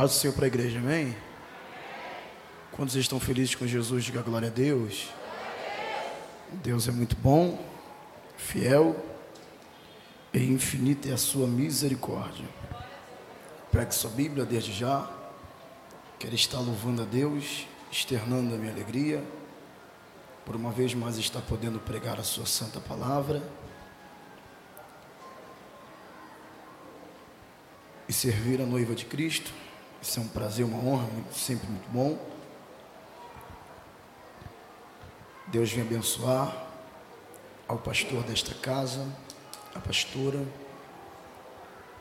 paz do Senhor para a igreja, amém? Quando vocês estão felizes com Jesus, diga glória a Deus. Deus é muito bom, fiel e infinita é a sua misericórdia. Pegue sua Bíblia desde já. Quero estar louvando a Deus, externando a minha alegria, por uma vez mais estar podendo pregar a sua santa palavra. E servir a noiva de Cristo isso é um prazer, uma honra, sempre muito bom. Deus vem abençoar ao pastor desta casa, a pastora.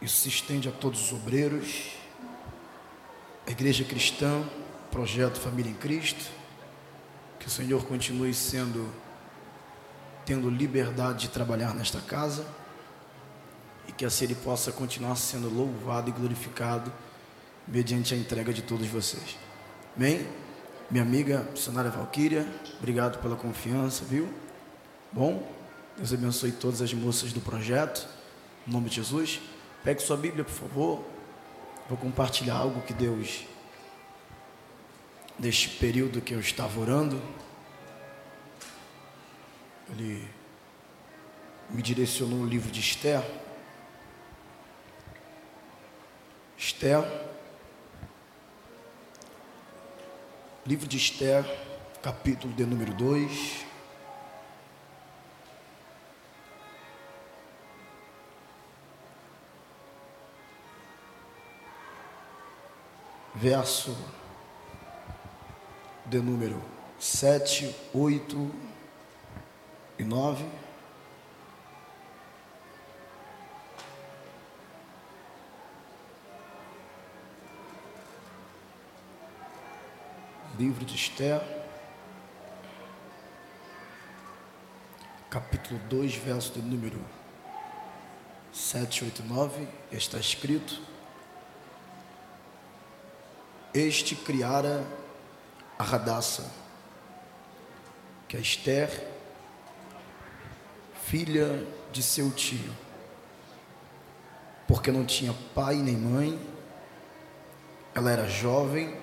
Isso se estende a todos os obreiros, a igreja cristã, projeto Família em Cristo. Que o Senhor continue sendo, tendo liberdade de trabalhar nesta casa e que assim Ele possa continuar sendo louvado e glorificado mediante a entrega de todos vocês. Amém? Minha amiga missionária Valquíria, obrigado pela confiança, viu? Bom, Deus abençoe todas as moças do projeto, em nome de Jesus. Pegue sua Bíblia, por favor. Vou compartilhar algo que Deus, neste período que eu estava orando, Ele me direcionou o livro de Esther. Esther Livro de Esther, capítulo de número 2. Verso de número 7, 8 e 9. Livro de Esther, capítulo 2, verso de número 7, 8, 9, está escrito: Este criara a Radassa, que é Esther, filha de seu tio, porque não tinha pai nem mãe, ela era jovem,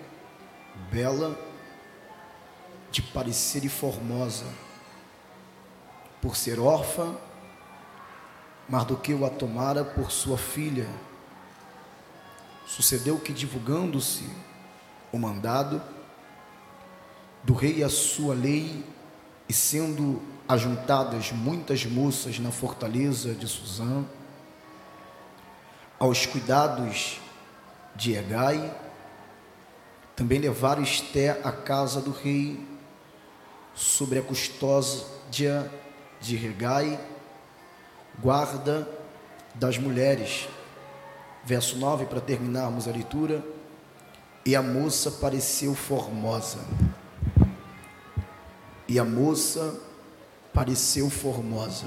bela de parecer formosa, por ser órfã, Mardoqueu a tomara por sua filha. Sucedeu que, divulgando-se o mandado do rei a sua lei, e sendo ajuntadas muitas moças na fortaleza de Suzã, aos cuidados de Egai, também levaram Esté à casa do rei sobre a custódia de Regai, guarda das mulheres. Verso 9, para terminarmos a leitura. E a moça pareceu formosa. E a moça pareceu formosa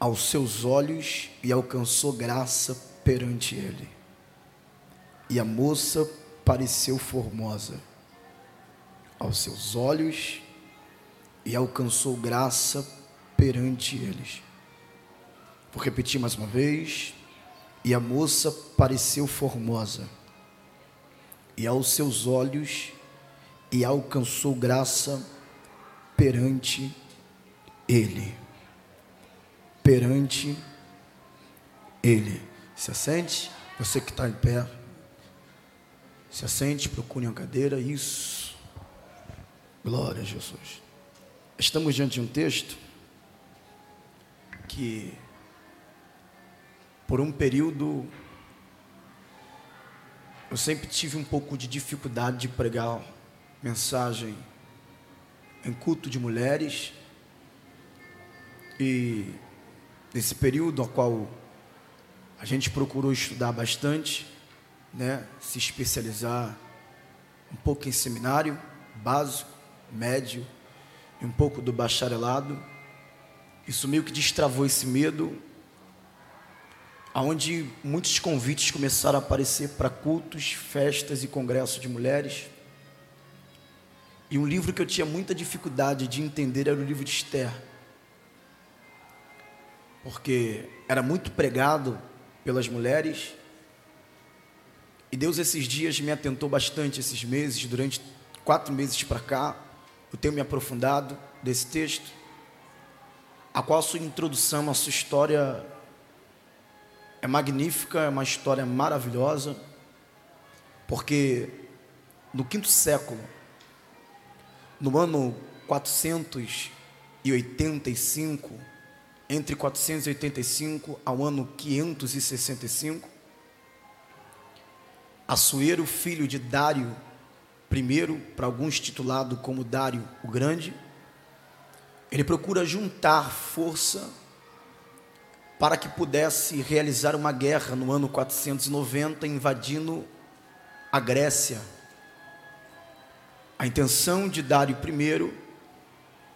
aos seus olhos e alcançou graça perante ele. E a moça pareceu formosa aos seus olhos e alcançou graça perante eles. Vou repetir mais uma vez. E a moça pareceu formosa, e aos seus olhos, e alcançou graça perante ele. Perante ele. Se assente, você que está em pé, se assente, procure uma cadeira, isso. Glória a Jesus. Estamos diante de um texto que, por um período, eu sempre tive um pouco de dificuldade de pregar mensagem em culto de mulheres. E nesse período ao qual a gente procurou estudar bastante, né, se especializar um pouco em seminário básico, médio e um pouco do bacharelado. Isso meio que destravou esse medo, aonde muitos convites começaram a aparecer para cultos, festas e congressos de mulheres. E um livro que eu tinha muita dificuldade de entender era o livro de Esther. Porque era muito pregado pelas mulheres, E Deus esses dias me atentou bastante esses meses, durante quatro meses para cá, eu tenho me aprofundado desse texto, a qual a sua introdução, a sua história é magnífica, é uma história maravilhosa, porque no quinto século, no ano 485, entre 485 ao ano 565, Assuero, filho de Dário I, para alguns titulado como Dário o Grande, ele procura juntar força para que pudesse realizar uma guerra no ano 490, invadindo a Grécia. A intenção de Dário I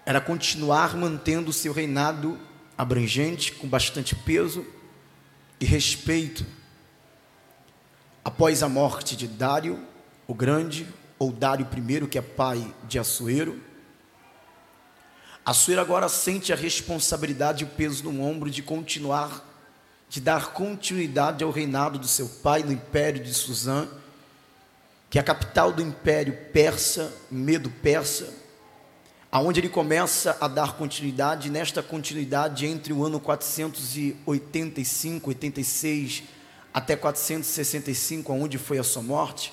era continuar mantendo seu reinado abrangente, com bastante peso e respeito Após a morte de Dário, o Grande, ou Dário I, que é pai de Assuero, Assuero agora sente a responsabilidade e o peso no ombro de continuar, de dar continuidade ao reinado do seu pai no império de Suzã, que é a capital do império persa, medo persa, aonde ele começa a dar continuidade, nesta continuidade entre o ano 485, 86 até 465, onde foi a sua morte,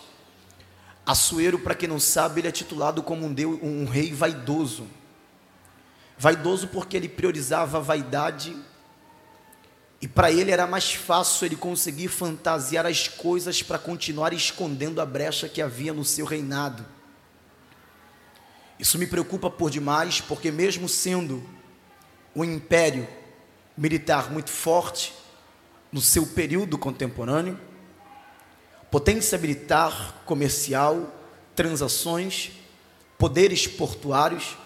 Assuero, para quem não sabe, ele é titulado como um, deus, um rei vaidoso. Vaidoso porque ele priorizava a vaidade e para ele era mais fácil ele conseguir fantasiar as coisas para continuar escondendo a brecha que havia no seu reinado. Isso me preocupa por demais, porque mesmo sendo um império militar muito forte, no seu período contemporâneo, potência militar, comercial, transações, poderes portuários,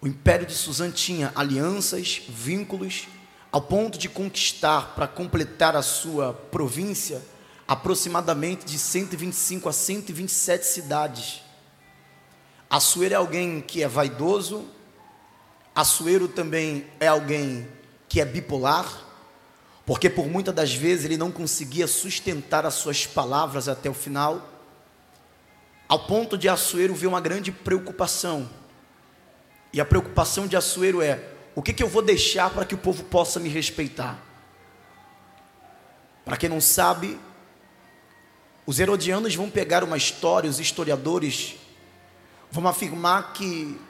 o Império de Suzã tinha alianças, vínculos, ao ponto de conquistar, para completar a sua província, aproximadamente de 125 a 127 cidades. Assuero é alguém que é vaidoso, Assuero também é alguém que é bipolar, porque por muitas das vezes ele não conseguia sustentar as suas palavras até o final, ao ponto de Assuero ver uma grande preocupação. E a preocupação de Assuero é: o que, que eu vou deixar para que o povo possa me respeitar? Para quem não sabe, os herodianos vão pegar uma história, os historiadores vão afirmar que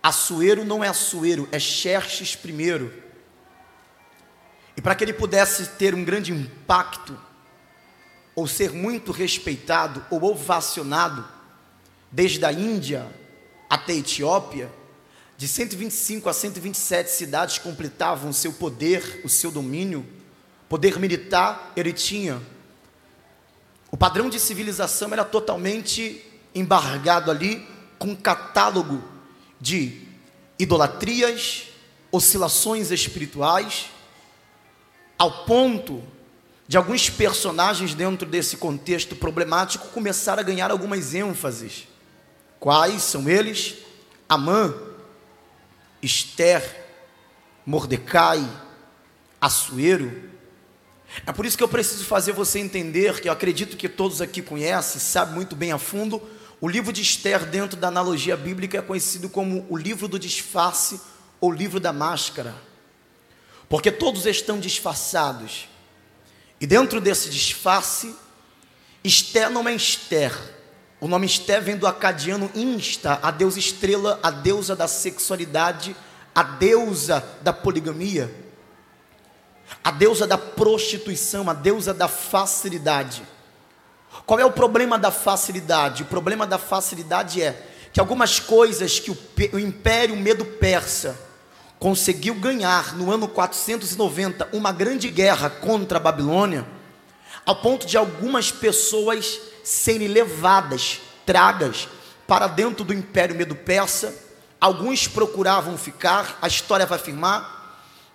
Assuero não é Assuero, é Xerxes I e para que ele pudesse ter um grande impacto, ou ser muito respeitado ou ovacionado, desde a Índia até a Etiópia, de 125 a 127 cidades completavam o seu poder, o seu domínio, poder militar ele tinha. O padrão de civilização era totalmente embargado ali com um catálogo de idolatrias, oscilações espirituais, ao ponto de alguns personagens dentro desse contexto problemático começar a ganhar algumas ênfases. Quais são eles? Amã, Esther, Mordecai, Assuero. É por isso que eu preciso fazer você entender que eu acredito que todos aqui conhecem, sabem muito bem a fundo, o livro de Esther, dentro da analogia bíblica, é conhecido como o livro do disfarce ou livro da máscara porque todos estão disfarçados. E dentro desse disfarce, Esté não é Esther. O nome Esté vem do acadiano Insta, a deusa estrela, a deusa da sexualidade, a deusa da poligamia, a deusa da prostituição, a deusa da facilidade. Qual é o problema da facilidade? O problema da facilidade é que algumas coisas que o, o império medo persa conseguiu ganhar no ano 490 uma grande guerra contra a Babilônia, ao ponto de algumas pessoas serem levadas, tragas, para dentro do Império Medo-Persa. Alguns procuravam ficar, a história vai afirmar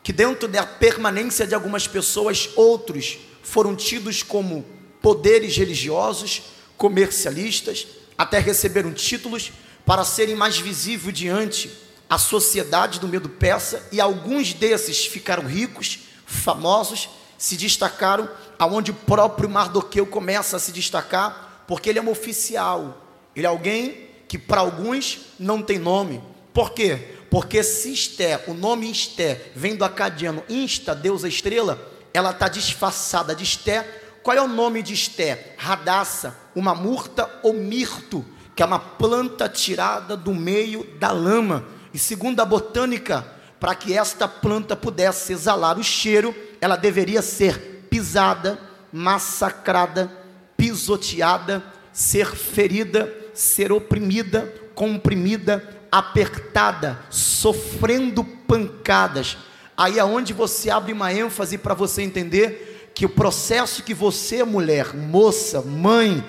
que dentro da permanência de algumas pessoas, outros foram tidos como poderes religiosos, comercialistas, até receberam títulos para serem mais visíveis diante a sociedade do medo persa e alguns desses ficaram ricos, famosos, se destacaram aonde o próprio Mardoqueu começa a se destacar, porque ele é um oficial. Ele é alguém que para alguns não tem nome. Por quê? Porque se Esté, o nome Esté, vem do acadiano insta, deusa estrela, ela está disfarçada de Esté. Qual é o nome de Esté? Radassa, uma murta ou mirto, que é uma planta tirada do meio da lama. E segundo a botânica, para que esta planta pudesse exalar o cheiro, ela deveria ser pisada, massacrada, pisoteada, ser ferida, ser oprimida, comprimida, apertada, sofrendo pancadas. Aí é onde você abre uma ênfase para você entender que o processo que você, mulher, moça, mãe,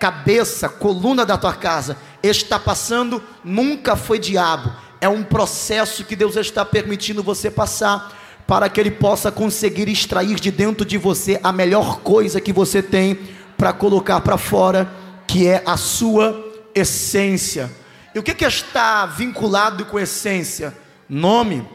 cabeça, coluna da tua casa, está passando, nunca foi diabo. É um processo que Deus está permitindo você passar para que Ele possa conseguir extrair de dentro de você a melhor coisa que você tem para colocar para fora, que é a sua essência. E o que, que está vinculado com essência? Nome.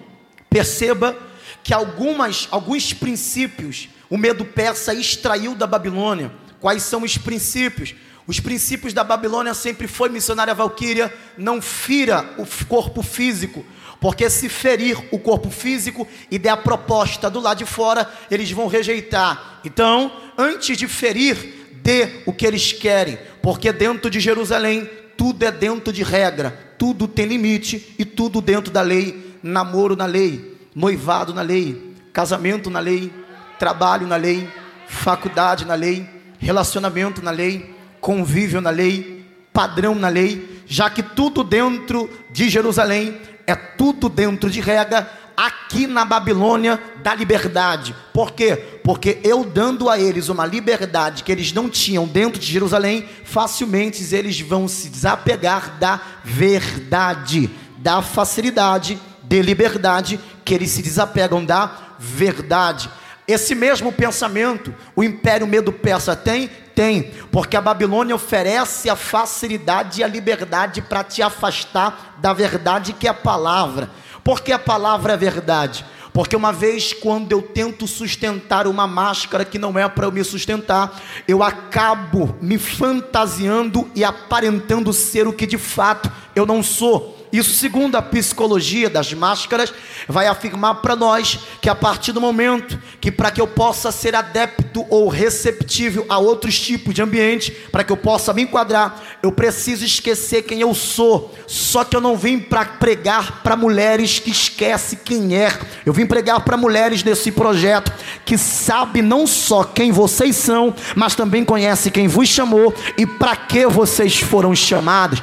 Perceba que algumas, alguns princípios o medo persa extraiu da Babilônia. Quais são os princípios? Os princípios da Babilônia sempre foi missionária Valquíria, não fira o corpo físico, porque se ferir o corpo físico e der a proposta do lado de fora, eles vão rejeitar. Então, antes de ferir, dê o que eles querem, porque dentro de Jerusalém tudo é dentro de regra, tudo tem limite e tudo dentro da lei. Namoro na lei, noivado na lei, casamento na lei, trabalho na lei, faculdade na lei, relacionamento na lei, convívio na lei, padrão na lei, já que tudo dentro de Jerusalém é tudo dentro de regra, aqui na Babilônia da liberdade. Por quê? Porque eu dando a eles uma liberdade que eles não tinham dentro de Jerusalém, facilmente eles vão se desapegar da verdade, da facilidade de liberdade que eles se desapegam da verdade. Esse mesmo pensamento o Império Medo-Persa tem? Tem, porque a Babilônia oferece a facilidade e a liberdade para te afastar da verdade que é a palavra. Porque a palavra é verdade. Porque uma vez quando eu tento sustentar uma máscara que não é para eu me sustentar, eu acabo me fantasiando e aparentando ser o que de fato eu não sou. Isso, segundo a psicologia das máscaras, vai afirmar para nós que a partir do momento que, para que eu possa ser adepto ou receptível a outros tipos de ambiente, para que eu possa me enquadrar, eu preciso esquecer quem eu sou. Só que eu não vim para pregar para mulheres que esquecem quem é. Eu vim pregar para mulheres nesse projeto que sabe não só quem vocês são, mas também conhece quem vos chamou e para que vocês foram chamados.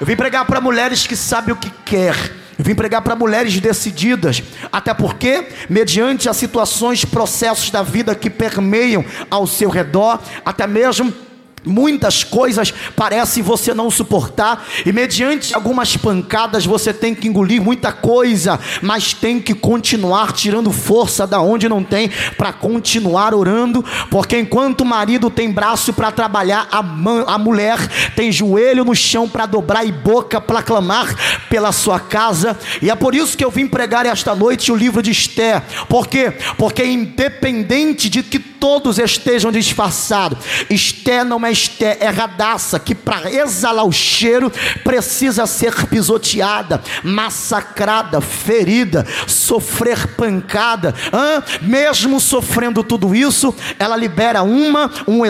Eu vim pregar para mulheres que sabem o que quer. Eu vim pregar para mulheres decididas, até porque, mediante as situações, processos da vida que permeiam ao seu redor, até mesmo Muitas coisas parecem você não suportar, e mediante algumas pancadas você tem que engolir muita coisa, mas tem que continuar tirando força da onde não tem para continuar orando, porque enquanto o marido tem braço para trabalhar, a, a mulher tem joelho no chão para dobrar e boca para clamar pela sua casa, e é por isso que eu vim pregar esta noite o livro de Esther, por quê? Porque independente de que todos estejam disfarçados, Esther não é Esté é radaça que para exalar o cheiro precisa ser pisoteada, massacrada, ferida, sofrer pancada. Hã? Mesmo sofrendo tudo isso, ela libera uma, um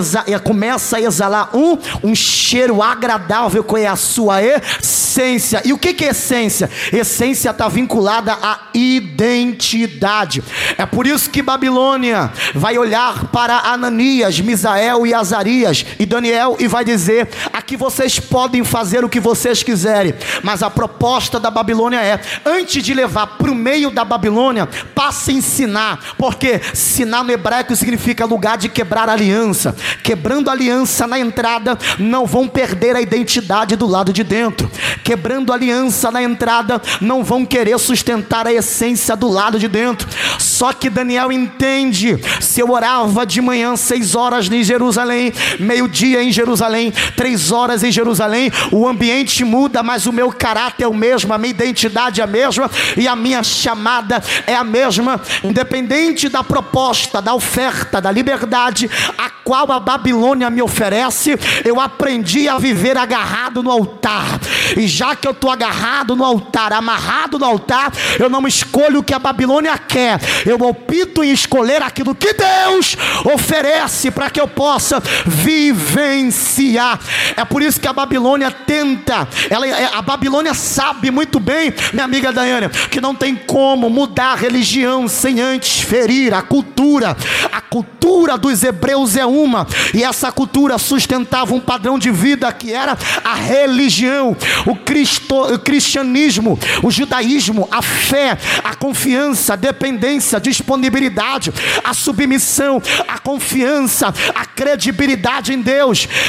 começa a exalar um, um cheiro agradável que é a sua essência. E o que, que é essência? Essência está vinculada à identidade. É por isso que Babilônia vai olhar para Ananias, Misael e Azarias e Daniel e vai dizer: aqui vocês podem fazer o que vocês quiserem, mas a proposta da Babilônia é: antes de levar para o meio da Babilônia, passe a ensinar, porque sinar no hebraico significa lugar de quebrar aliança. Quebrando aliança na entrada, não vão perder a identidade do lado de dentro. Quebrando aliança na entrada, não vão querer sustentar a essência do lado de dentro. Só que Daniel entende: se eu orar nova de manhã, seis horas em Jerusalém, meio-dia em Jerusalém, três horas em Jerusalém. O ambiente muda, mas o meu caráter é o mesmo, a minha identidade é a mesma e a minha chamada é a mesma, independente da proposta, da oferta, da liberdade a qual a Babilônia me oferece. Eu aprendi a viver agarrado no altar, e já que eu estou agarrado no altar, amarrado no altar, eu não escolho o que a Babilônia quer, eu opto em escolher aquilo que Deus oferece para que eu possa vivenciar. É por isso que a Babilônia tenta, ela, é, a Babilônia sabe muito bem, minha amiga Daiane, que não tem como mudar a religião sem antes ferir a cultura. A cultura dos hebreus é uma, e essa cultura sustentava um padrão de vida que era a religião, o, cristo, o cristianismo, o judaísmo, a fé, a confiança, a dependência, a disponibilidade, a submissão, a confiança, a credibilidade em Deus,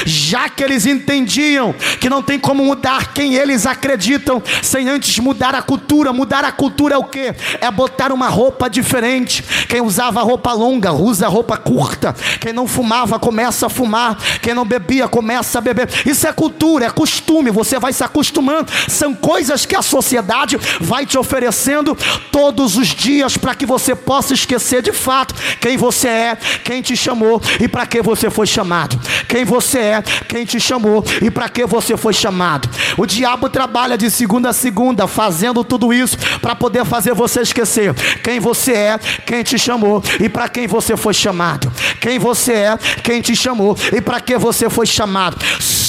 já que eles entendiam que não tem como mudar quem eles acreditam sem antes mudar a cultura. Mudar a cultura é o que? É botar uma roupa diferente. Quem usava roupa longa usa roupa curta. Quem não fumava começa a fumar. Quem não bebia começa a beber. Isso é cultura, é costume. Você vai se acostumando. São coisas que a sociedade vai te oferecendo todos os dias para que você possa esquecer de fato quem você é, quem te chamou e para que você foi chamado. Quem você é, quem te chamou e para que você foi chamado. O diabo trabalha de segunda a segunda fazendo tudo isso para poder fazer você esquecer quem você é, quem te chamou e para quem você foi chamado. Quem você é, quem te chamou e para que você foi chamado.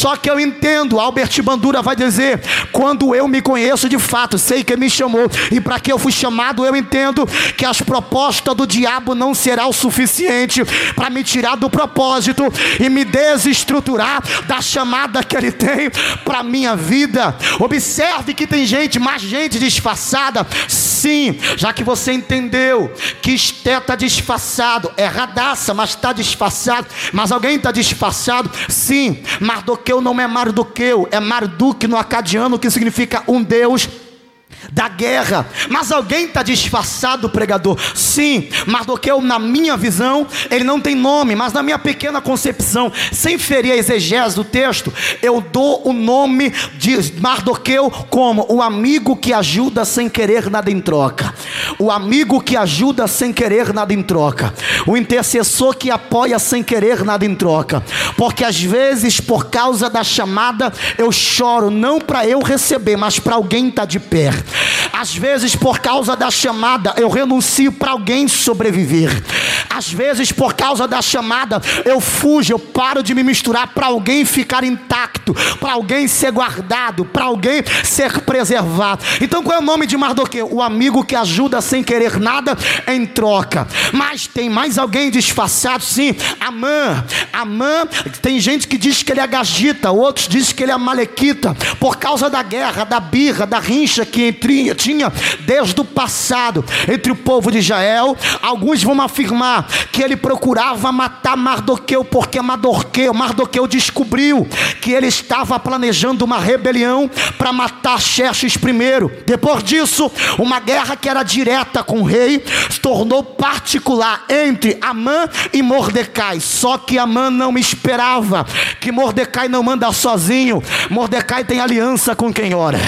Só que eu entendo, Albert Bandura vai dizer: quando eu me conheço de fato, sei que me chamou e para que eu fui chamado, eu entendo que as propostas do diabo não será o suficiente para me tirar do propósito e me desestruturar da chamada que ele tem para minha vida. Observe que tem gente, mais gente disfarçada. Sim, já que você entendeu que Esté está disfarçado, é radaça, mas está disfarçado. Mas alguém está disfarçado? Sim, Mardoqueu não é Mardoqueu, é Marduk no acadiano, que significa um Deus da guerra. Mas alguém está disfarçado, pregador? Sim, Mardoqueu, na minha visão, ele não tem nome, mas na minha pequena concepção, sem ferir a exegese do texto, eu dou o nome de Mardoqueu como o amigo que ajuda sem querer nada em troca. O amigo que ajuda sem querer nada em troca. O intercessor que apoia sem querer nada em troca. Porque às vezes, por causa da chamada, eu choro não para eu receber, mas para alguém estar tá de pé. Às vezes, por causa da chamada, eu renuncio para alguém sobreviver. Às vezes, por causa da chamada, eu fujo, eu paro de me misturar para alguém ficar intacto, para alguém ser guardado, para alguém ser preservado. Então, qual é o nome de Mardoqueu? O amigo que ajuda sem querer nada em troca. Mas tem mais alguém disfarçado? Sim, Amã. Amã, tem gente que diz que ele é gagita, outros dizem que ele é malequita, por causa da guerra, da birra, da rincha que tinha desde o passado entre o povo de Israel. Alguns vão afirmar que ele procurava matar Mardoqueu, porque Mardoqueu, Mardoqueu descobriu que ele estava planejando uma rebelião para matar Xerxes primeiro. Depois disso, uma guerra que era direta com o rei se tornou particular entre Amã e Mordecai. Só que Amã não esperava que Mordecai não anda sozinho. Mordecai tem aliança com quem ora.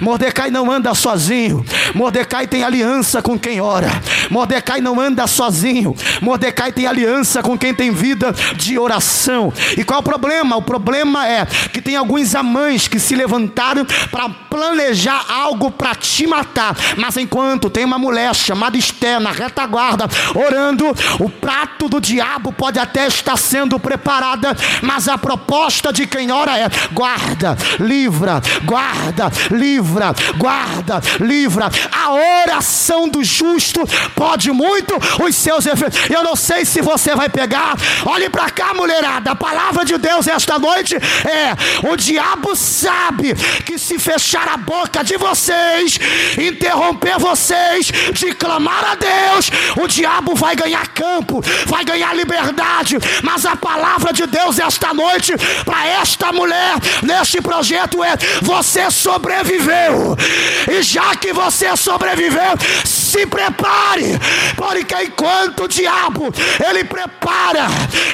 Mordecai não anda sozinho. Mordecai tem aliança com quem ora. Mordecai não anda sozinho. Mordecai tem aliança com quem tem vida de oração. E qual é o problema? O problema é que tem alguns amães que se levantaram para planejar algo para te matar. Mas enquanto tem uma mulher chamada Esté na retaguarda orando, o prato do diabo pode até estar sendo preparada, mas a proposta de quem ora é: guarda, livra, guarda, livra, guarda, livra. A oração do justo pode muito os seus efeitos. Eu não sei se você vai pegar. Olhe para cá, mulherada. A palavra de Deus esta noite é: o diabo sabe que se fechar a boca de vocês, interromper vocês de clamar a Deus, o diabo vai ganhar campo, vai ganhar liberdade. Mas a palavra de Deus esta noite para esta mulher neste projeto é: você sobreviveu. E já que você sobreviveu, se prepare, porque enquanto o diabo ele prepara,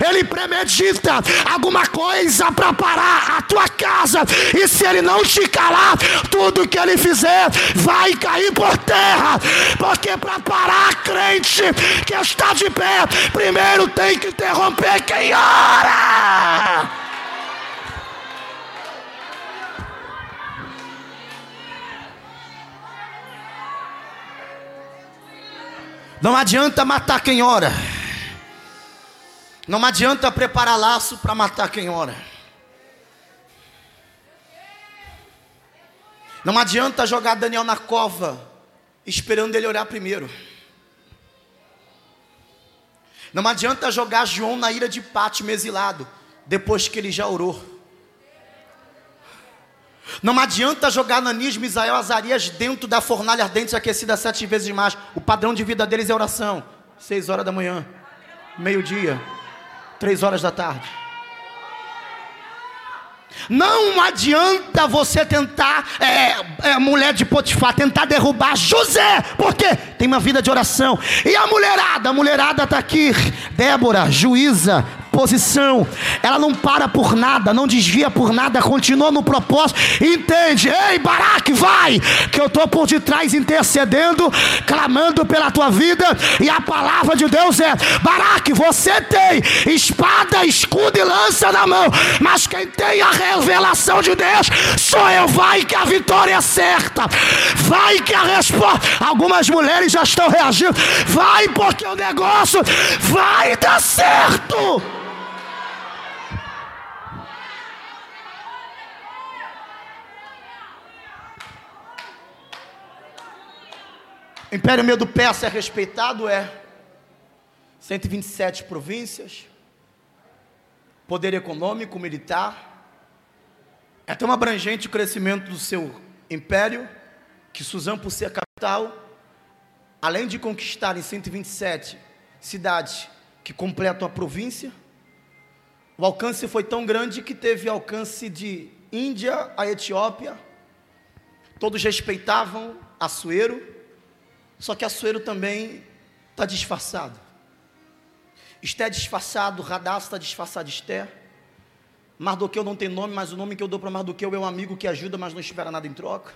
ele premedita alguma coisa para parar a tua casa, e se ele não te calar, tudo que ele fizer vai cair por terra, porque para parar crente que está de pé, primeiro tem que interromper quem ora. Não adianta matar quem ora. Não adianta preparar laço para matar quem ora. Não adianta jogar Daniel na cova esperando ele orar primeiro. Não adianta jogar João na ira de Pátio exilado depois que ele já orou. Não adianta jogar Nanis, Misael, Azarias dentro da fornalha ardente aquecida sete vezes mais. O padrão de vida deles é oração. Seis horas da manhã, meio-dia, três horas da tarde. Não adianta você tentar, é, é, mulher de Potifar, tentar derrubar José, porque tem uma vida de oração. E a mulherada, a mulherada está aqui, Débora, juíza, posição, ela não para por nada, não desvia por nada, continua no propósito, entende? Ei, Baraque, vai, que eu estou por detrás intercedendo, clamando pela tua vida, e a palavra de Deus é: Baraque, você tem espada, escudo e lança na mão, mas quem tem a revelação de Deus sou eu, vai que a vitória é certa, vai que a resposta. Algumas mulheres já estão reagindo, vai porque o negócio vai dar certo. Império Medo Persa é respeitado, é. 127 províncias, poder econômico, militar, é tão abrangente o crescimento do seu império, que Suzã, por ser capital, além de conquistar em 127 cidades que completam a província, o alcance foi tão grande que teve alcance de Índia a Etiópia, todos respeitavam Assuero, só que Assuero também está disfarçado. Esté é disfarçado, Radassa está disfarçado, Esté. Mardoqueu não tem nome, mas o nome que eu dou para Mardoqueu é um amigo que ajuda, mas não espera nada em troca.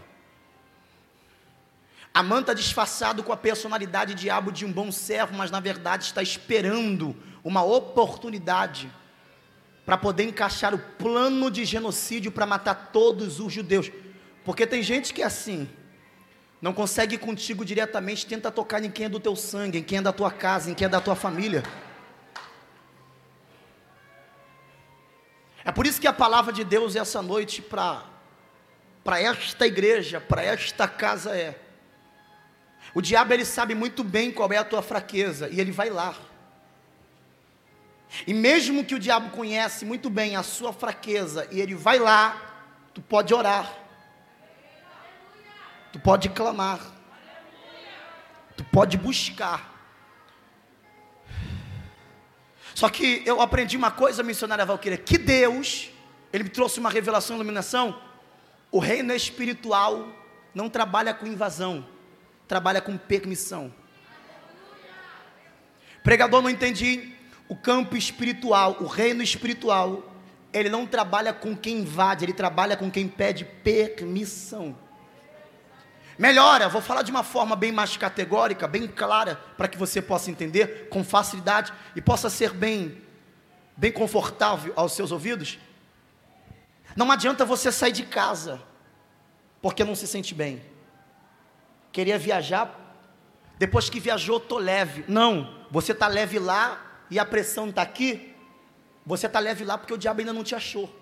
Amã está disfarçado com a personalidade diabo de um bom servo, mas na verdade está esperando uma oportunidade para poder encaixar o plano de genocídio para matar todos os judeus. Porque tem gente que é assim, não consegue ir contigo diretamente, tenta tocar em quem é do teu sangue, em quem é da tua casa, em quem é da tua família. É por isso que a palavra de Deus essa noite para esta igreja, para esta casa é. O diabo ele sabe muito bem qual é a tua fraqueza e ele vai lá. E mesmo que o diabo conhece muito bem a sua fraqueza e ele vai lá, tu pode orar. Tu pode clamar. Tu pode buscar. Só que eu aprendi uma coisa, missionária Valquíria, que Deus, Ele me trouxe uma revelação, iluminação. O reino espiritual não trabalha com invasão, trabalha com permissão. Pregador, não entendi. O campo espiritual, o reino espiritual, ele não trabalha com quem invade, ele trabalha com quem pede permissão. Melhora, vou falar de uma forma bem mais categórica, bem clara, para que você possa entender com facilidade e possa ser bem, bem confortável aos seus ouvidos. Não adianta você sair de casa porque não se sente bem. Queria viajar, depois que viajou, tô leve. Não, você tá leve lá e a pressão está aqui. Você tá leve lá porque o diabo ainda não te achou.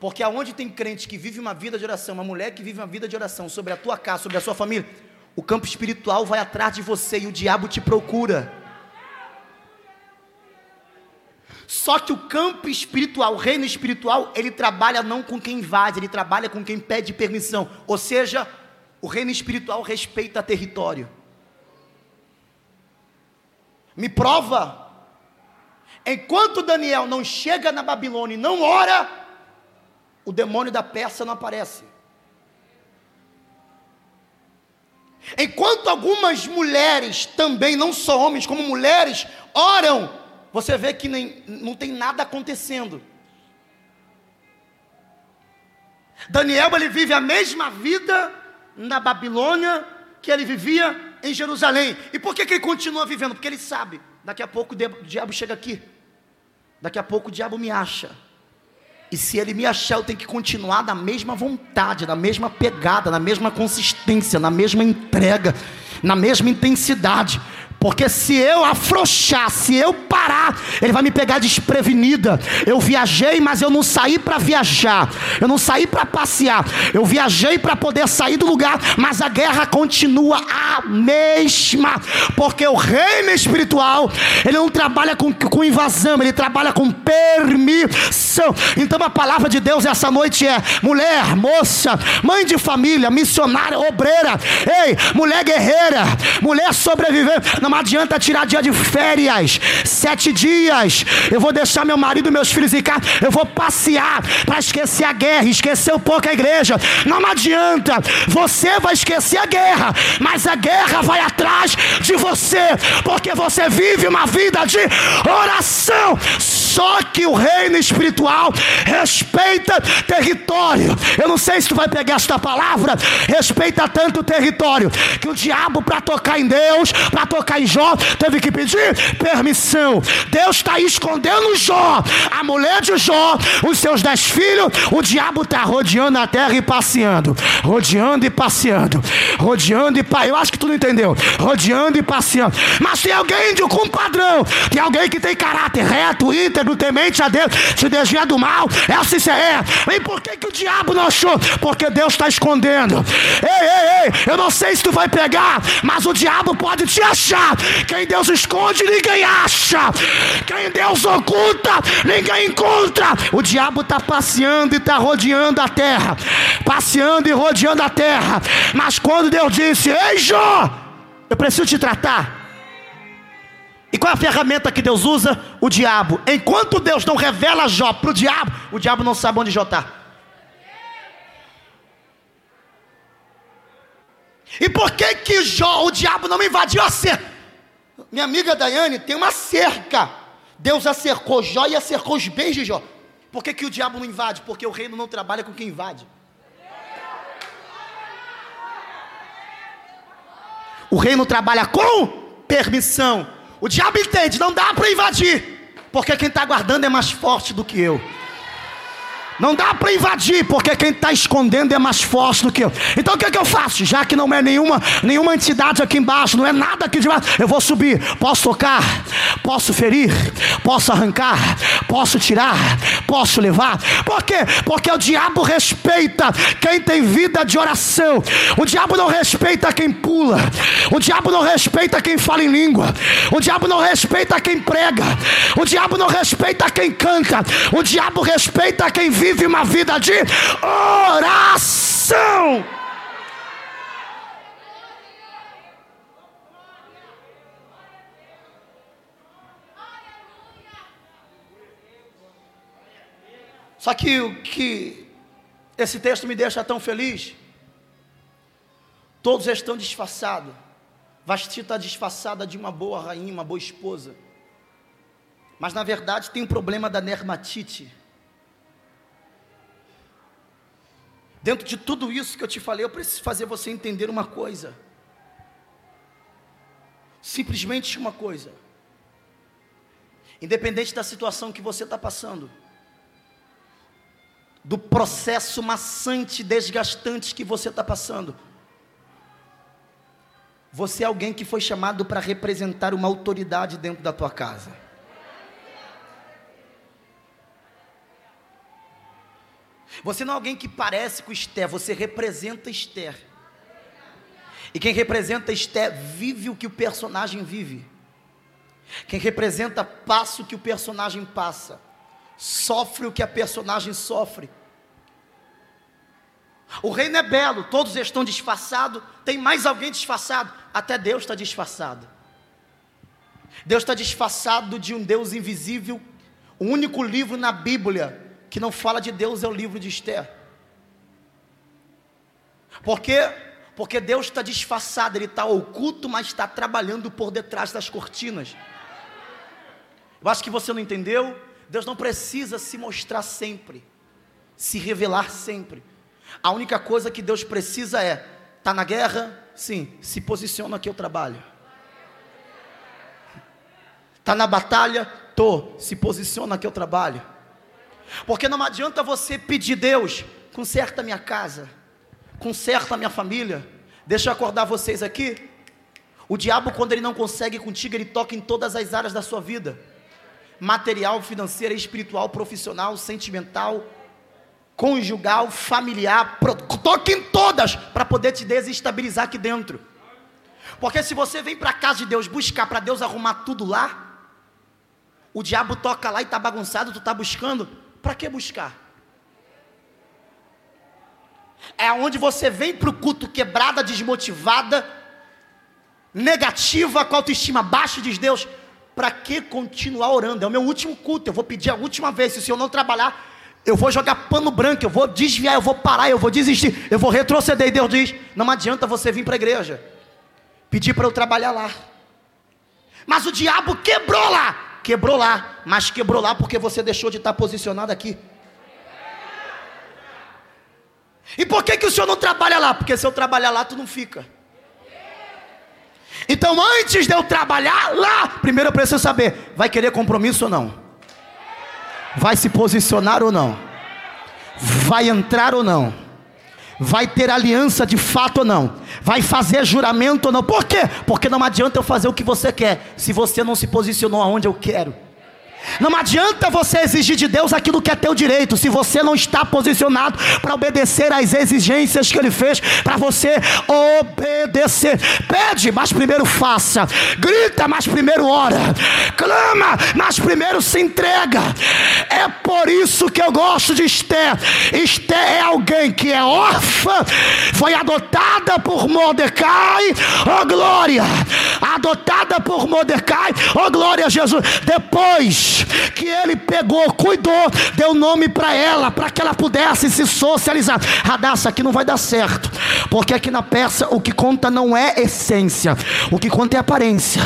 Porque aonde tem crente que vive uma vida de oração, uma mulher que vive uma vida de oração sobre a tua casa, sobre a sua família, o campo espiritual vai atrás de você e o diabo te procura. Só que o campo espiritual, o reino espiritual, ele trabalha não com quem invade, ele trabalha com quem pede permissão. Ou seja, o reino espiritual respeita território. Me prova. Enquanto Daniel não chega na Babilônia e não ora, o demônio da Pérsia não aparece. Enquanto algumas mulheres também, não só homens, como mulheres, oram, você vê que nem, não tem nada acontecendo. Daniel ele vive a mesma vida na Babilônia que ele vivia em Jerusalém. E por que, que ele continua vivendo? Porque ele sabe, daqui a pouco o diabo chega aqui. Daqui a pouco o diabo me acha. E se ele me achar, eu tenho que continuar na mesma vontade, na mesma pegada, na mesma consistência, na mesma entrega, na mesma intensidade. Porque se eu afrouxar, se eu parar, ele vai me pegar desprevenida. Eu viajei, mas eu não saí para viajar. Eu não saí para passear. Eu viajei para poder sair do lugar, mas a guerra continua a mesma. Porque o reino espiritual, ele não trabalha com, com invasão, ele trabalha com permissão. Então a palavra de Deus essa noite é: mulher, moça, mãe de família, missionária, obreira, ei, mulher guerreira, mulher sobrevivente não adianta tirar dia de férias, sete dias. Eu vou deixar meu marido e meus filhos em casa. Eu vou passear para esquecer a guerra, esquecer um pouco a igreja. Não adianta. Você vai esquecer a guerra, mas a guerra vai atrás de você, porque você vive uma vida de oração. Só que o reino espiritual respeita território. Eu não sei se tu vai pegar esta palavra. Respeita tanto o território que o diabo para tocar em Deus, para tocar em Jó, teve que pedir permissão. Deus está escondendo Jó, a mulher de Jó, os seus dez filhos. O diabo está rodeando a terra e passeando, rodeando e passeando, rodeando e passeando. Eu acho que tu não entendeu. Rodeando e passeando. Mas tem alguém de, com padrão, tem alguém que tem caráter reto, íntegro, temente a Deus, se desvia do mal. Essa isso é. E por que, que o diabo não achou? Porque Deus está escondendo. Ei, ei, ei, eu não sei se tu vai pegar, mas o diabo pode te achar. Quem Deus esconde, ninguém acha. Quem Deus oculta, ninguém encontra. O diabo está passeando e está rodeando a terra. Passeando e rodeando a terra. Mas quando Deus disse: Ei, Jó, eu preciso te tratar. E qual é a ferramenta que Deus usa? O diabo. Enquanto Deus não revela Jó para o diabo, o diabo não sabe onde Jó está. E por que que Jó, o diabo não invadiu a cerca? Minha amiga Daiane tem uma cerca. Deus a cercou Jó e a cercou os bens de Jó. Por que, que o diabo não invade? Porque o reino não trabalha com quem invade. O reino trabalha com permissão. O diabo entende, não dá para invadir, porque quem está guardando é mais forte do que eu. Não dá para invadir, porque quem está escondendo é mais forte do que eu. Então o que, é que eu faço? Já que não é nenhuma, nenhuma entidade aqui embaixo, não é nada aqui de baixo, eu vou subir. Posso tocar, posso ferir, posso arrancar, posso tirar, posso levar. Por quê? Porque o diabo respeita quem tem vida de oração. O diabo não respeita quem pula. O diabo não respeita quem fala em língua. O diabo não respeita quem prega. O diabo não respeita quem canta. O diabo respeita quem vive vive uma vida de oração. Só que o que esse texto me deixa tão feliz, todos estão disfarçados. Vasti está disfarçada de uma boa rainha, uma boa esposa. Mas na verdade tem um problema da dermatite. Dentro de tudo isso que eu te falei, eu preciso fazer você entender uma coisa. Simplesmente uma coisa. Independente da situação que você está passando, do processo maçante, desgastante que você está passando, você é alguém que foi chamado para representar uma autoridade dentro da tua casa. Você não é alguém que parece com Esther, você representa Esther. E quem representa Esther vive o que o personagem vive. Quem representa passa o que o personagem passa. Sofre o que a personagem sofre. O reino é belo, todos estão disfarçados. Tem mais alguém disfarçado? Até Deus está disfarçado. Deus está disfarçado de um Deus invisível. O único livro na Bíblia que não fala de Deus é o livro de Esther. Por quê? Porque Deus está disfarçado, Ele está oculto, mas está trabalhando por detrás das cortinas. Eu acho que você não entendeu. Deus não precisa se mostrar sempre, se revelar sempre. A única coisa que Deus precisa é: está na guerra? Sim, se posiciona que eu trabalho. Está na batalha? Tô, se posiciona que eu trabalho. Porque não adianta você pedir Deus, conserta minha casa, conserta minha família. Deixa eu acordar vocês aqui. O diabo, quando ele não consegue contigo, ele toca em todas as áreas da sua vida: material, financeira, espiritual, profissional, sentimental, conjugal, familiar. Toca em todas para poder te desestabilizar aqui dentro. Porque se você vem para a casa de Deus buscar para Deus arrumar tudo lá, o diabo toca lá e está bagunçado, tu está buscando para que buscar? É onde você vem para o culto quebrada, desmotivada, negativa, com autoestima baixa, diz Deus, para que continuar orando? É o meu último culto, eu vou pedir a última vez, se o Senhor não trabalhar, eu vou jogar pano branco, eu vou desviar, eu vou parar, eu vou desistir, eu vou retroceder. E Deus diz: não adianta você vir para a igreja, pedir para eu trabalhar lá. Mas o diabo quebrou lá, Quebrou lá, mas quebrou lá porque você deixou de estar posicionado aqui. E por que, que o senhor não trabalha lá? Porque se eu trabalhar lá, tu não fica. Então, antes de eu trabalhar lá, primeiro eu preciso saber: vai querer compromisso ou não? Vai se posicionar ou não? Vai entrar ou não? Vai ter aliança de fato ou não? Vai fazer juramento ou não? Por quê? Porque não adianta eu fazer o que você quer, se você não se posicionou aonde eu quero. Não adianta você exigir de Deus aquilo que é teu direito, se você não está posicionado para obedecer às exigências que Ele fez para você obedecer. Pede, mas primeiro faça. Grita, mas primeiro ora. Clama, mas primeiro se entrega. É por isso que eu gosto de Esther. Esther é alguém que é órfã, foi adotada por Mordecai, oh glória, adotada por Mordecai, oh glória a Jesus. Depois que ele pegou, cuidou, deu nome para ela, para que ela pudesse se socializar. Radassa, aqui não vai dar certo, porque aqui na peça o que conta não é essência, o que conta é aparência.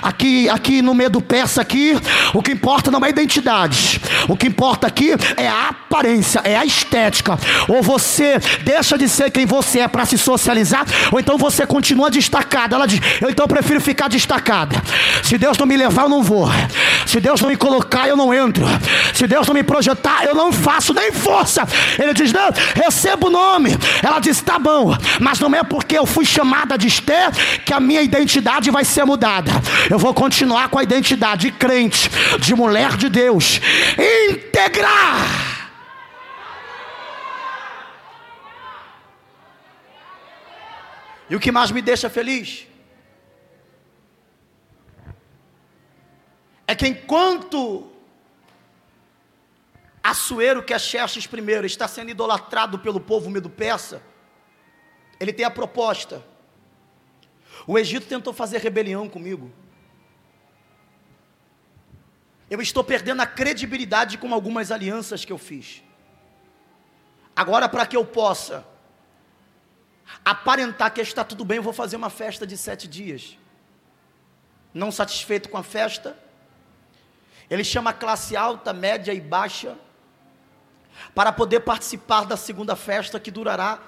Aqui, aqui no meio do peça aqui, o que importa não é identidade, o que importa aqui é a aparência, é a estética. Ou você deixa de ser quem você é para se socializar, ou então você continua destacada. Ela diz: Eu então prefiro ficar destacada. Se Deus não me levar, eu não vou. Se Deus não me colocar, eu não entro. Se Deus não me projetar, eu não faço nem força. Ele diz: Não, recebo o nome. Ela diz: Tá bom, mas não é porque eu fui chamada de Esther que a minha identidade vai ser mudada. Eu vou continuar com a identidade de crente, de mulher de Deus, integrar. E o que mais me deixa feliz é que enquanto Assuero, que é Xerxes I, está sendo idolatrado pelo povo medo-persa, ele tem a proposta. O Egito tentou fazer rebelião comigo. Eu estou perdendo a credibilidade com algumas alianças que eu fiz. Agora, para que eu possa aparentar que está tudo bem, eu vou fazer uma festa de sete dias. Não satisfeito com a festa, ele chama classe alta, média e baixa para poder participar da segunda festa que durará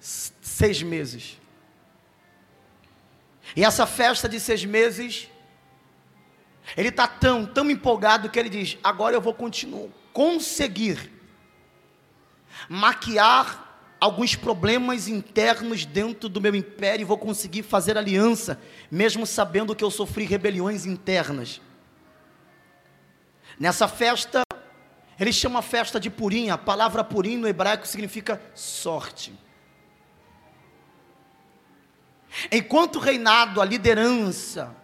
seis meses. E essa festa de seis meses, ele está tão, tão empolgado que ele diz: agora eu vou continuar, conseguir maquiar alguns problemas internos dentro do meu império e vou conseguir fazer aliança, mesmo sabendo que eu sofri rebeliões internas. Nessa festa, ele chama a festa de Purim, a palavra Purim no hebraico significa sorte. Enquanto o reinado, a liderança,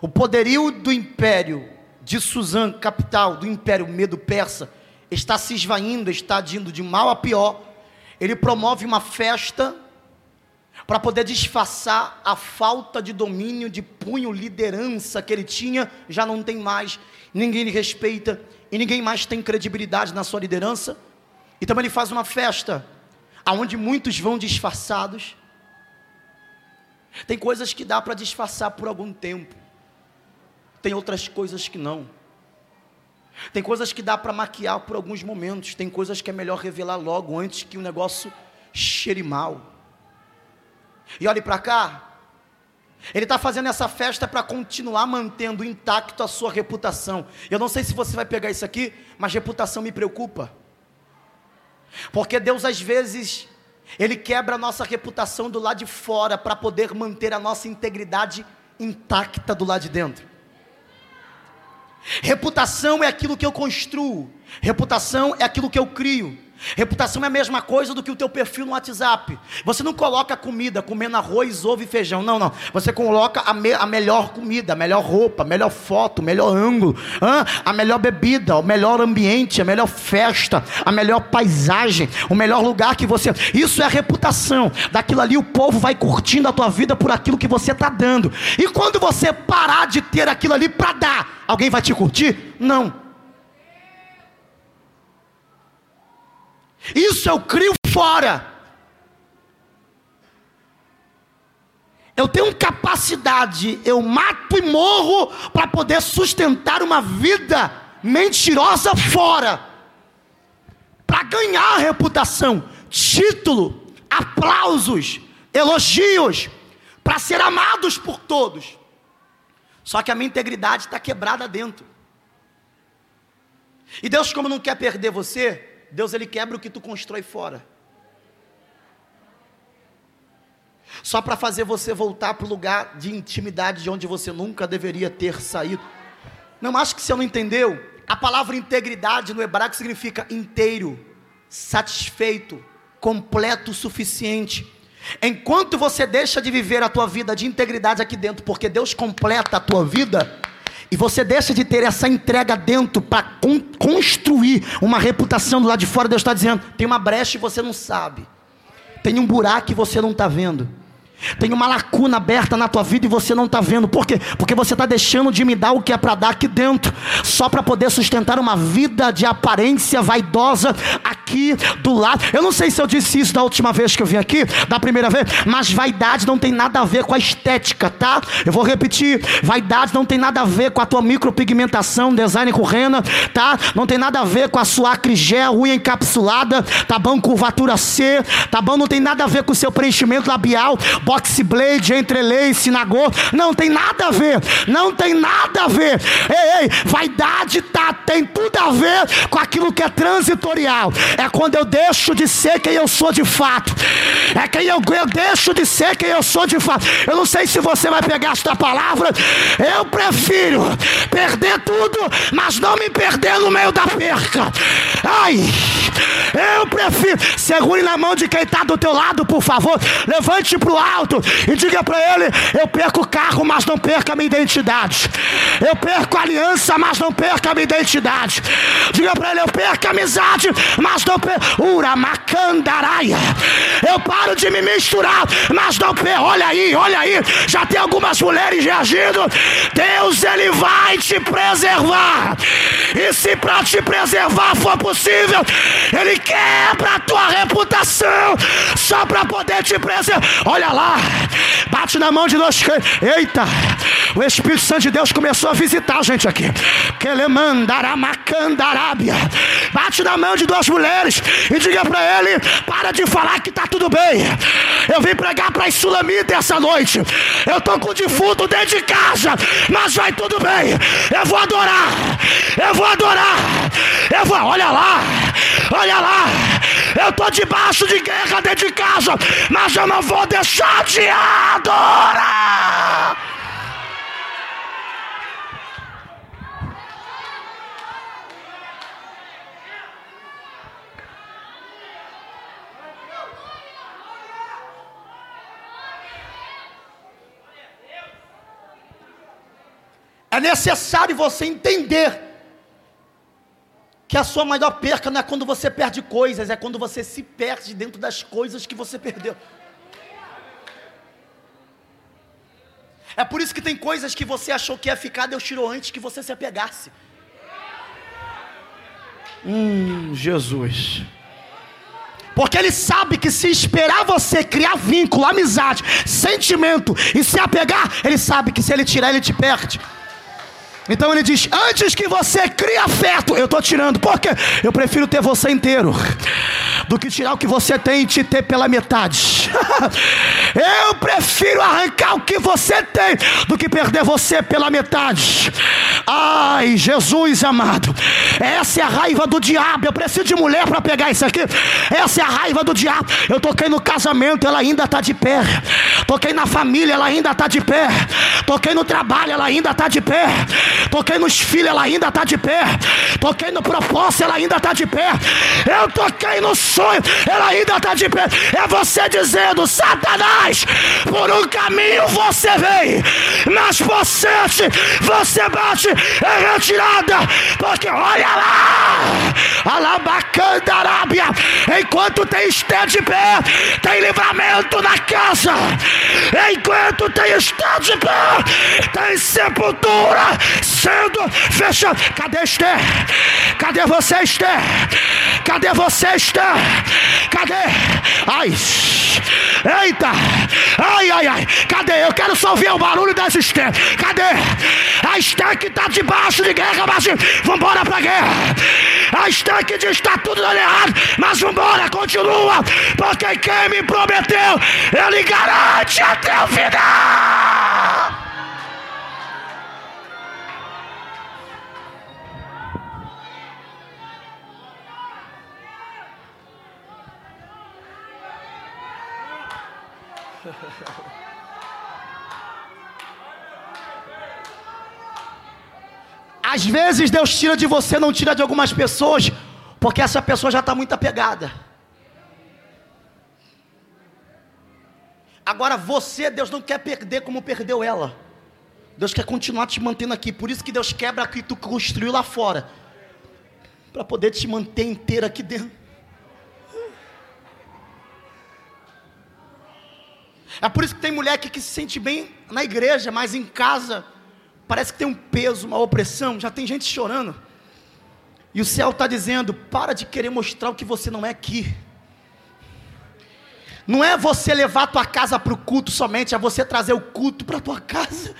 o poderio do império de Suzã, capital do império medo-persa, está se esvaindo, está indo de mal a pior, ele promove uma festa para poder disfarçar a falta de domínio, de punho, liderança que ele tinha, já não tem mais, ninguém lhe respeita e ninguém mais tem credibilidade na sua liderança. Então ele faz uma festa, aonde muitos vão disfarçados. Tem coisas que dá para disfarçar por algum tempo, tem outras coisas que não. Tem coisas que dá para maquiar por alguns momentos, tem coisas que é melhor revelar logo antes que o negócio cheire mal. E olhe para cá, ele está fazendo essa festa para continuar mantendo intacto a sua reputação. Eu não sei se você vai pegar isso aqui, mas reputação me preocupa. Porque Deus às vezes ele quebra a nossa reputação do lado de fora para poder manter a nossa integridade intacta do lado de dentro. Reputação é aquilo que eu construo, reputação é aquilo que eu crio. Reputação é a mesma coisa do que o teu perfil no WhatsApp. Você não coloca comida comendo arroz, ovo e feijão. Não, não. Você coloca a, me, a melhor comida, a melhor roupa, a melhor foto, o melhor ângulo, a melhor bebida, o melhor ambiente, a melhor festa, a melhor paisagem, o melhor lugar que você. Isso é a reputação. Daquilo ali o povo vai curtindo a tua vida por aquilo que você está dando. E quando você parar de ter aquilo ali para dar, alguém vai te curtir? Não. Isso eu crio fora. Eu tenho capacidade, eu mato e morro para poder sustentar uma vida mentirosa fora. Para ganhar reputação, título, aplausos, elogios, para ser amados por todos. Só que a minha integridade está quebrada dentro. E Deus, como não quer perder você, Deus ele quebra o que tu constrói fora. Só para fazer você voltar para o lugar de intimidade de onde você nunca deveria ter saído. Não acho que você não entendeu. A palavra integridade no hebraico significa inteiro, satisfeito, completo, suficiente. Enquanto você deixa de viver a tua vida de integridade aqui dentro, porque Deus completa a tua vida, e você deixa de ter essa entrega dentro para con construir uma reputação do lado de fora, Deus está dizendo: tem uma brecha e você não sabe, tem um buraco que você não está vendo. Tem uma lacuna aberta na tua vida e você não está vendo. Por quê? Porque você está deixando de me dar o que é para dar aqui dentro, só para poder sustentar uma vida de aparência vaidosa aqui do lado. Eu não sei se eu disse isso da última vez que eu vim aqui, da primeira vez, mas vaidade não tem nada a ver com a estética, tá? Eu vou repetir: vaidade não tem nada a ver com a tua micropigmentação, design com rena, tá? Não tem nada a ver com a sua acrigel, unha encapsulada, tá bom? Curvatura C, tá bom? Não tem nada a ver com o seu preenchimento labial box blade, entrelace, nagô. Não tem nada a ver. Não tem nada a ver. Ei, ei, vaidade tá, tem tudo a ver com aquilo que é transitorial. É quando eu deixo de ser quem eu sou de fato. É quem eu, eu deixo de ser quem eu sou de fato. Eu não sei se você vai pegar esta palavra. Eu prefiro perder tudo, mas não me perder no meio da perca. Ai, eu prefiro. Segure na mão de quem está do teu lado, por favor. Levante para o ar alto e diga para ele: Eu perco o carro, mas não perca a minha identidade. Eu perco a aliança, mas não perca a minha identidade. Diga para ele: Eu perco a amizade, mas não perco. Uramacandaraia. Eu paro de me misturar, mas não perco. Olha aí, olha aí. Já tem algumas mulheres reagindo. Deus, Ele vai te preservar. E se para te preservar for possível, Ele quebra a tua reputação só para poder te preservar. Olha lá. Bate na mão de nós. Eita! O Espírito Santo de Deus começou a visitar a gente aqui. Quelemandaramacandarábia. Bate na mão de duas mulheres e diga para ele: para de falar que tá tudo bem. Eu vim pregar para as essa noite. Eu tô com o defunto dentro de casa, mas vai tudo bem. Eu vou adorar. Eu vou adorar. Eu vou. Olha lá. Olha lá. Eu tô debaixo de guerra dentro de casa, mas eu não vou deixar te adorar. É necessário você entender que a sua maior perca não é quando você perde coisas, é quando você se perde dentro das coisas que você perdeu. É por isso que tem coisas que você achou que ia ficar, Deus tirou antes que você se apegasse. Hum, Jesus. Porque ele sabe que se esperar você criar vínculo, amizade, sentimento e se apegar, ele sabe que se ele tirar, ele te perde. Então ele diz: Antes que você crie afeto, eu estou tirando, porque eu prefiro ter você inteiro do que tirar o que você tem e te ter pela metade. eu prefiro arrancar o que você tem do que perder você pela metade. Ai, Jesus amado, essa é a raiva do diabo. Eu preciso de mulher para pegar isso aqui. Essa é a raiva do diabo. Eu toquei no casamento, ela ainda está de pé. Toquei na família, ela ainda está de pé. Toquei no trabalho, ela ainda está de pé. Toquei nos filhos, ela ainda está de pé. Toquei no propósito, ela ainda está de pé. Eu toquei no sonho, ela ainda está de pé. É você dizendo: Satanás, por um caminho você vem, mas você, você bate em retirada, porque olha lá, Alabacanda Arábia, enquanto tem Esté de pé, tem livramento na casa, enquanto tem Esté de pé, tem sepultura sendo fechado. Cadê Esther? Cadê você, Esther? Cadê você, Esther? Cadê? Ai, eita, ai, ai, ai. Cadê? Eu quero só ouvir o barulho dessa Esther. Cadê? A que está debaixo de guerra, mas vambora pra guerra. A que diz está tudo dando errado, mas vambora, continua. Porque quem me prometeu, ele garante até o final. Às vezes Deus tira de você, não tira de algumas pessoas, porque essa pessoa já está muito apegada. Agora você, Deus não quer perder como perdeu ela. Deus quer continuar te mantendo aqui. Por isso que Deus quebra aquilo que tu construiu lá fora. Para poder te manter inteiro aqui dentro. É por isso que tem mulher que, que se sente bem na igreja, mas em casa parece que tem um peso, uma opressão, já tem gente chorando. E o céu está dizendo: para de querer mostrar o que você não é aqui. Não é você levar a tua casa para o culto somente, é você trazer o culto para a tua casa.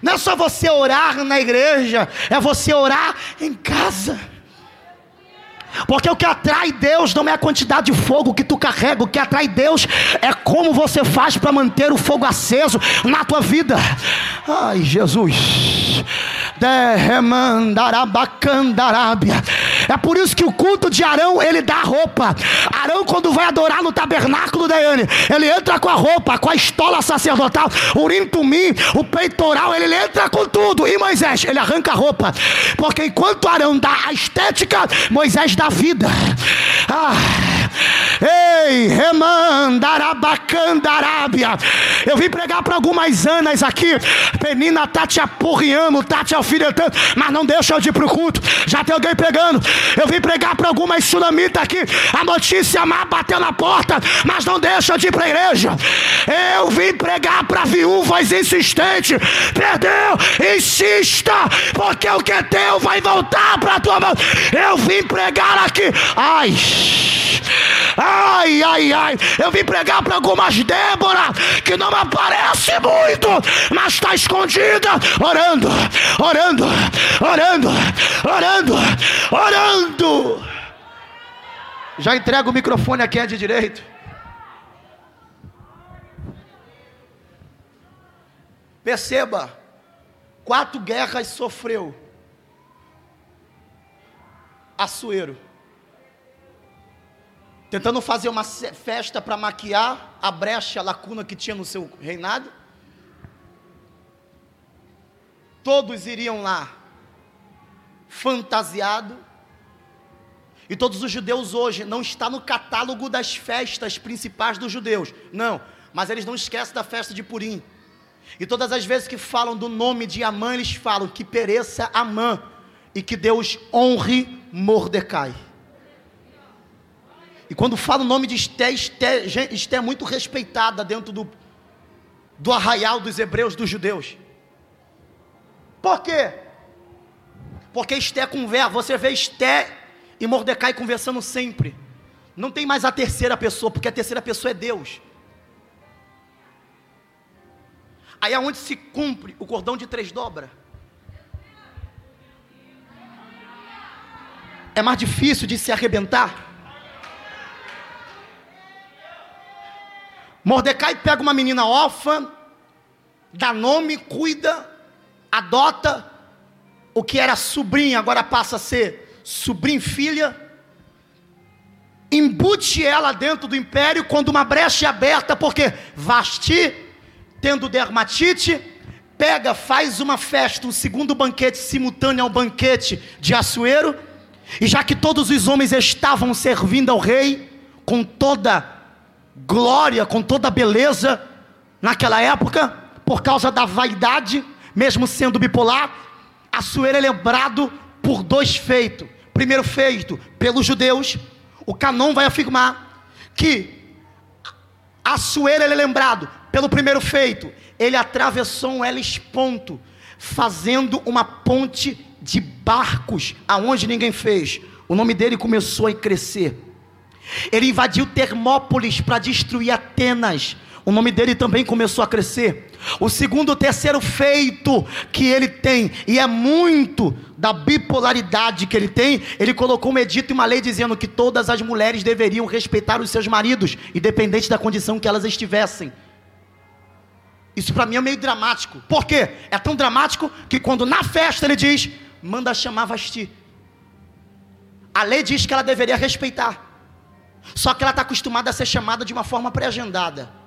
Não é só você orar na igreja, é você orar em casa. Porque o que atrai Deus não é a quantidade de fogo que tu carrega, o que atrai Deus é como você faz para manter o fogo aceso na tua vida. Ai, Jesus. É por isso que o culto de Arão ele dá roupa. Arão, quando vai adorar no tabernáculo da Yane, ele entra com a roupa, com a estola sacerdotal, o tumim, o peitoral, ele entra com tudo. E Moisés, ele arranca a roupa. Porque enquanto Arão dá a estética, Moisés dá vida. Ah. Ei, remandarabacanda Eu vim pregar para algumas anas aqui. Penina está te apurriando, está te alfinetando, mas não deixa eu ir para o culto. Já tem alguém pegando. Eu vim pregar para algumas sunamitas aqui. A notícia má bateu na porta, mas não deixa eu ir para a igreja. Eu vim pregar para viúvas insistentes. Perdeu, insista, porque o que é teu vai voltar para tua mão. Eu vim pregar aqui. Ai, ai, ai, ai. Eu vim pregar para algumas Débora que não aparece muito, mas está escondida, orando, orando, orando, orando, orando. Já entrega o microfone a quem é de direito. Perceba, quatro guerras sofreu Assuero. Tentando fazer uma festa para maquiar a brecha, a lacuna que tinha no seu reinado. Todos iriam lá, fantasiado. E todos os judeus hoje não está no catálogo das festas principais dos judeus. Não, mas eles não esquecem da festa de Purim. E todas as vezes que falam do nome de Amã, eles falam que pereça Amã e que Deus honre Mordecai. E quando fala o nome de Esté, Esté, Esté é muito respeitada dentro do, do arraial dos hebreus, dos judeus. Por quê? Porque Esté com verbo, você vê Esté e Mordecai conversando sempre. Não tem mais a terceira pessoa, porque a terceira pessoa é Deus. Aí é onde se cumpre o cordão de três dobras. É mais difícil de se arrebentar. Mordecai pega uma menina órfã, dá nome, cuida, adota, o que era sobrinha agora passa a ser sobrinho filha, embute ela dentro do império quando uma brecha é aberta, porque Vasti, tendo dermatite, pega, faz uma festa, um segundo banquete simultâneo ao banquete de Assuero, e já que todos os homens estavam servindo ao rei, com toda glória, com toda beleza, naquela época, por causa da vaidade, mesmo sendo bipolar, Assuero é lembrado por dois feitos. Primeiro feito, pelos judeus, o Canon vai afirmar que Assuero é lembrado pelo primeiro feito, ele atravessou um Helesponto, fazendo uma ponte de barcos aonde ninguém fez. O nome dele começou a crescer. Ele invadiu Termópolis para destruir Atenas. O nome dele também começou a crescer. O segundo, o terceiro feito que ele tem, e é muito da bipolaridade que ele tem, ele colocou um edito e uma lei dizendo que todas as mulheres deveriam respeitar os seus maridos, independente da condição que elas estivessem. Isso para mim é meio dramático. Por quê? É tão dramático que quando na festa ele diz: manda chamar Vasti. A lei diz que ela deveria respeitar. Só que ela está acostumada a ser chamada de uma forma pré-agendada.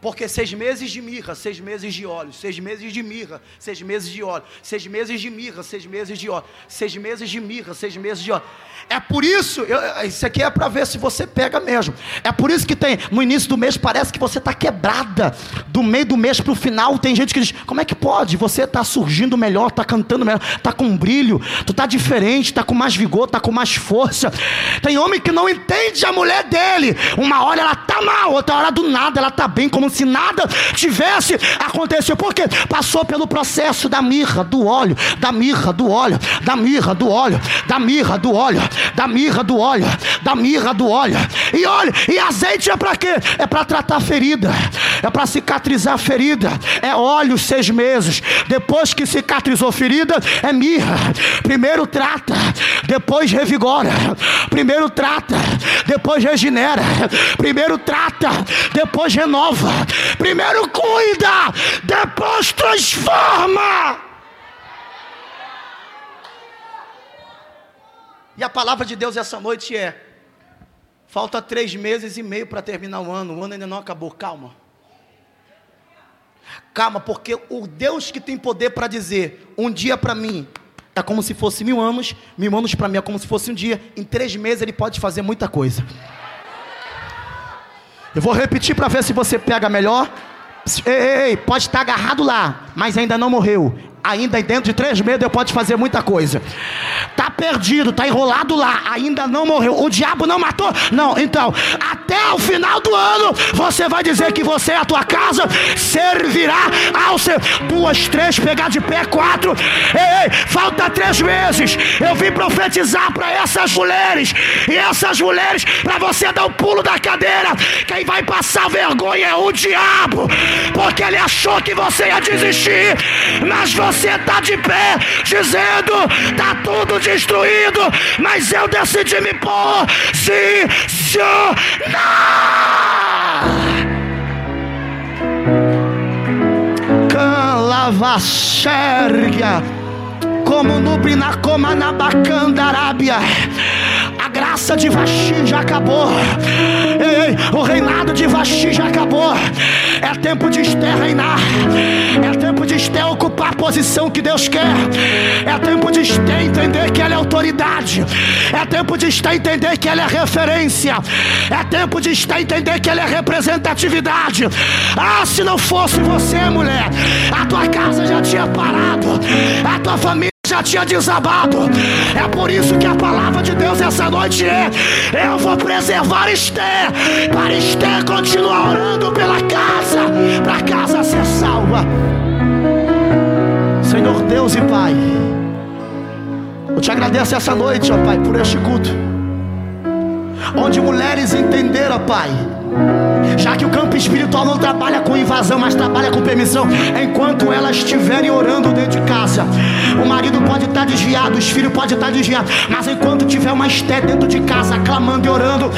Porque seis meses de mirra, seis meses de óleo, seis meses de mirra, seis meses de óleo, seis meses de mirra, seis meses de óleo, seis meses de mirra, seis meses de óleo. É por isso, eu, isso aqui é para ver se você pega mesmo. É por isso que tem, no início do mês parece que você está quebrada. Do meio do mês para o final, tem gente que diz: como é que pode? Você está surgindo melhor, está cantando melhor, está com brilho, tu está diferente, está com mais vigor, está com mais força. Tem homem que não entende a mulher dele. Uma hora ela está mal, outra hora do nada ela está bem, como como se nada tivesse acontecido, porque passou pelo processo da mirra, do óleo, da mirra, do óleo, da mirra, do óleo, da mirra, do óleo, da mirra, do óleo, da mirra, do óleo. E óleo, e azeite é para quê? É para tratar ferida, é para cicatrizar a ferida, é óleo seis meses. Depois que cicatrizou ferida, é mirra. Primeiro trata, depois revigora. Primeiro trata, depois regenera. Primeiro trata, depois renova. Primeiro cuida, depois transforma. E a palavra de Deus essa noite é: falta três meses e meio para terminar o ano, o ano ainda não acabou, calma. Calma, porque o Deus que tem poder para dizer um dia para mim é como se fosse mil anos, mil anos para mim é como se fosse um dia, em três meses ele pode fazer muita coisa. Eu vou repetir para ver se você pega melhor. Ei, ei, ei, pode estar agarrado lá, mas ainda não morreu ainda dentro de três meses eu pode fazer muita coisa. Tá perdido, tá enrolado lá, ainda não morreu. O diabo não matou? Não. Então, até o final do ano, você vai dizer que você a tua casa servirá ao seu. Duas, três, pegar de pé, quatro. Ei, ei, falta três meses. Eu vim profetizar para essas mulheres. E essas mulheres, para você dar o pulo da cadeira, quem vai passar vergonha é o diabo. Porque ele achou que você ia desistir. Mas você você está de pé, dizendo: está tudo destruído, mas eu decidi me posicionar. Canlavaxérgia, como no Binacoma na Bacandarábia a graça de Vaxi já acabou. Ei, ei, o reinado de Vaxi já acabou. É tempo de Esther reinar. É tempo de Esther ocupar a posição que Deus quer. É tempo de Esther entender que ela é autoridade. É tempo de Esther entender que ela é referência. É tempo de Esther entender que ela é representatividade. Ah, se não fosse você, mulher, a tua casa já tinha parado. A tua família já tinha desabado. É por isso que a palavra de Deus essa noite é: eu vou preservar Esther, para Esther continuar orando pela casa, para a casa ser salva. Senhor Deus e Pai, Eu te agradeço essa noite, ó Pai, por este culto. Onde mulheres entenderam, Pai já que o campo espiritual não trabalha com invasão, mas trabalha com permissão, enquanto elas estiverem orando dentro de casa, o marido pode estar desviado, os filhos podem estar desviados, mas enquanto tiver uma esté dentro de casa, clamando e orando,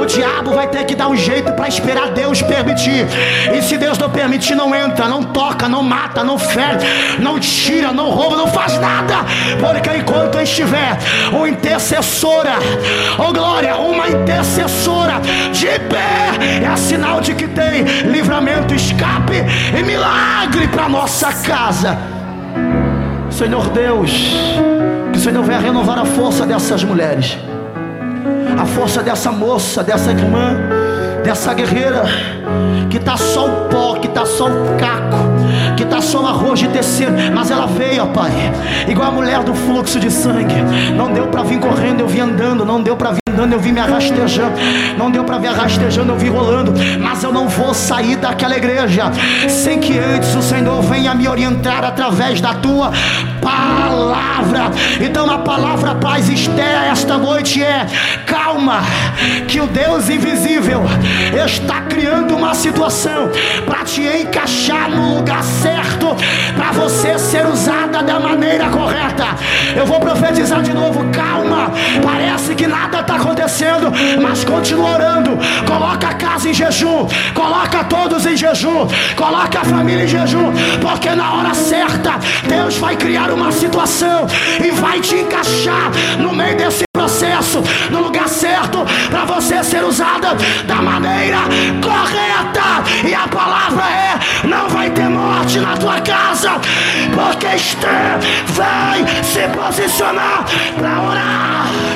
o diabo vai ter que dar um jeito para esperar Deus permitir. E se Deus não permitir, não entra, não toca, não mata, não fere, não tira, não rouba, não faz nada, porque enquanto estiver uma intercessora, oh glória, uma intercessora de pé é sinal de que tem livramento, escape e milagre para nossa casa. Senhor Deus, que o Senhor venha renovar a força dessas mulheres, a força dessa moça, dessa irmã, dessa guerreira, que está só o pó, que está só o caco, está só o arroz de terceiro, mas ela veio, Pai, igual a mulher do fluxo de sangue. Não deu para vir correndo, eu vim andando, não deu para vir andando, eu vim me arrastejando. Não deu para vir arrastejando, eu vim rolando. Mas eu não vou sair daquela igreja sem que antes o Senhor venha me orientar através da tua palavra. Então a palavra paz Esté esta noite é calma, que o Deus invisível está criando uma situação para te encaixar no lugar certo, para você ser usada da maneira correta. Eu vou profetizar de novo, calma. Parece que nada está acontecendo, mas continua orando. Coloca a casa em jejum, coloca todos em jejum, coloca a família em jejum, porque na hora certa Deus vai criar uma situação e vai te encaixar no meio desse processo, no lugar certo, para você ser usada da maneira correta. E a palavra é: não vai ter morte na tua casa, porque Esther vai se posicionar para orar.